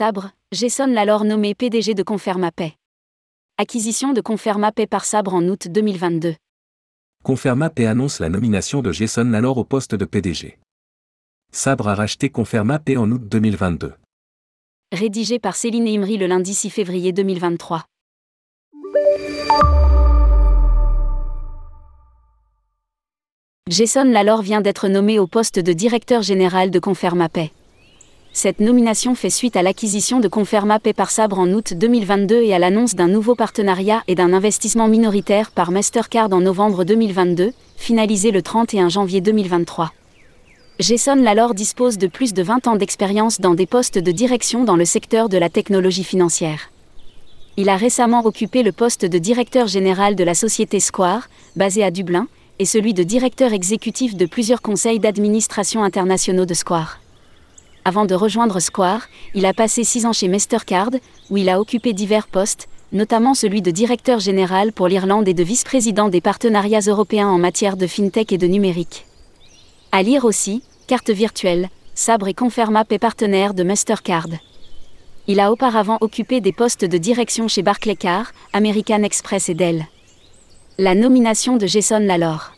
Sabre, Jason Lalor nommé PDG de Confermapay. Acquisition de Confermapay par Sabre en août 2022. Confermapay annonce la nomination de Jason Lalor au poste de PDG. Sabre a racheté Confermapay en août 2022. Rédigé par Céline Imri le lundi 6 février 2023. Jason Lalor vient d'être nommé au poste de directeur général de Confermapay. Cette nomination fait suite à l'acquisition de Confermapay par Sabre en août 2022 et à l'annonce d'un nouveau partenariat et d'un investissement minoritaire par Mastercard en novembre 2022, finalisé le 31 janvier 2023. Jason Lalor dispose de plus de 20 ans d'expérience dans des postes de direction dans le secteur de la technologie financière. Il a récemment occupé le poste de directeur général de la société Square, basée à Dublin, et celui de directeur exécutif de plusieurs conseils d'administration internationaux de Square. Avant de rejoindre Square, il a passé six ans chez Mastercard, où il a occupé divers postes, notamment celui de directeur général pour l'Irlande et de vice-président des partenariats européens en matière de fintech et de numérique. À lire aussi, carte virtuelle, Sabre et Confermap est partenaire de Mastercard. Il a auparavant occupé des postes de direction chez Barclaycard, American Express et Dell. La nomination de Jason Lalor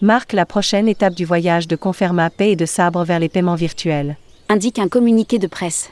marque la prochaine étape du voyage de Conferma Pay et de Sabre vers les paiements virtuels. Indique un communiqué de presse.